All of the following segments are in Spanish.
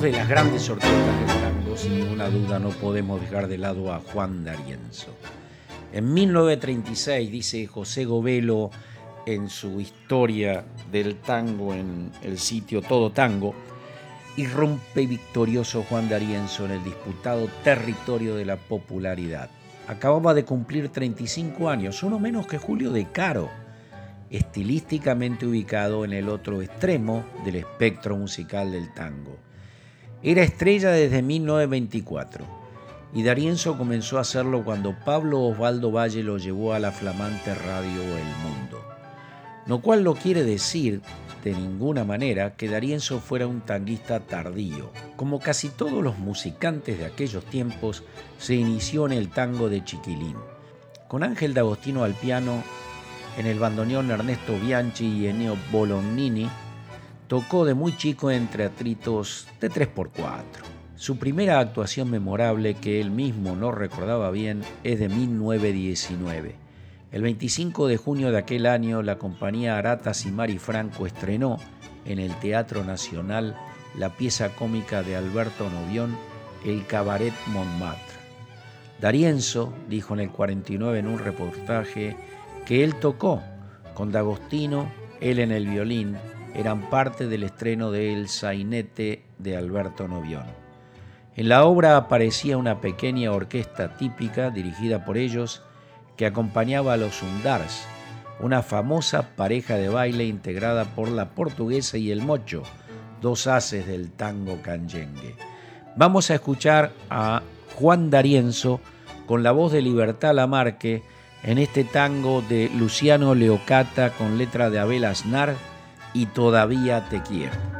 De las grandes orquestas del tango, sin ninguna duda no podemos dejar de lado a Juan D'Arienzo. En 1936, dice José Govelo en su historia del tango en el sitio Todo Tango, irrumpe victorioso Juan D'Arienzo en el disputado territorio de la popularidad. Acababa de cumplir 35 años, uno menos que Julio de Caro, estilísticamente ubicado en el otro extremo del espectro musical del tango. Era estrella desde 1924 y D'Arienzo comenzó a hacerlo cuando Pablo Osvaldo Valle lo llevó a la flamante radio El Mundo. Lo cual no quiere decir de ninguna manera que D'Arienzo fuera un tanguista tardío. Como casi todos los musicantes de aquellos tiempos, se inició en el tango de Chiquilín. Con Ángel D'Agostino al piano, en el bandoneón Ernesto Bianchi y Eneo Bolognini, tocó de muy chico entre atritos de 3x4. Su primera actuación memorable, que él mismo no recordaba bien, es de 1919 el 25 de junio de aquel año, la compañía Aratas y Mari Franco estrenó en el Teatro Nacional la pieza cómica de Alberto Novión, El Cabaret Montmartre. Darienzo dijo en el 49 en un reportaje que él tocó con D'Agostino, él en el violín, eran parte del estreno de El Sainete de Alberto Novión. En la obra aparecía una pequeña orquesta típica dirigida por ellos que acompañaba a los Undars, una famosa pareja de baile integrada por la portuguesa y el mocho, dos haces del tango canyengue. Vamos a escuchar a Juan D'Arienzo con la voz de Libertad Lamarque en este tango de Luciano Leocata con letra de Abel Aznar y Todavía te quiero.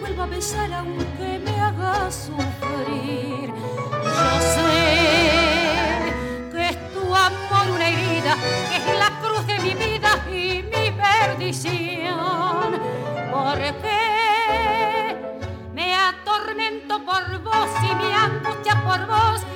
vuelva a besar aunque me haga sufrir. Yo sé que es tu amor una herida, que es la cruz de mi vida y mi perdición. Porque me atormento por vos y me angustia por vos.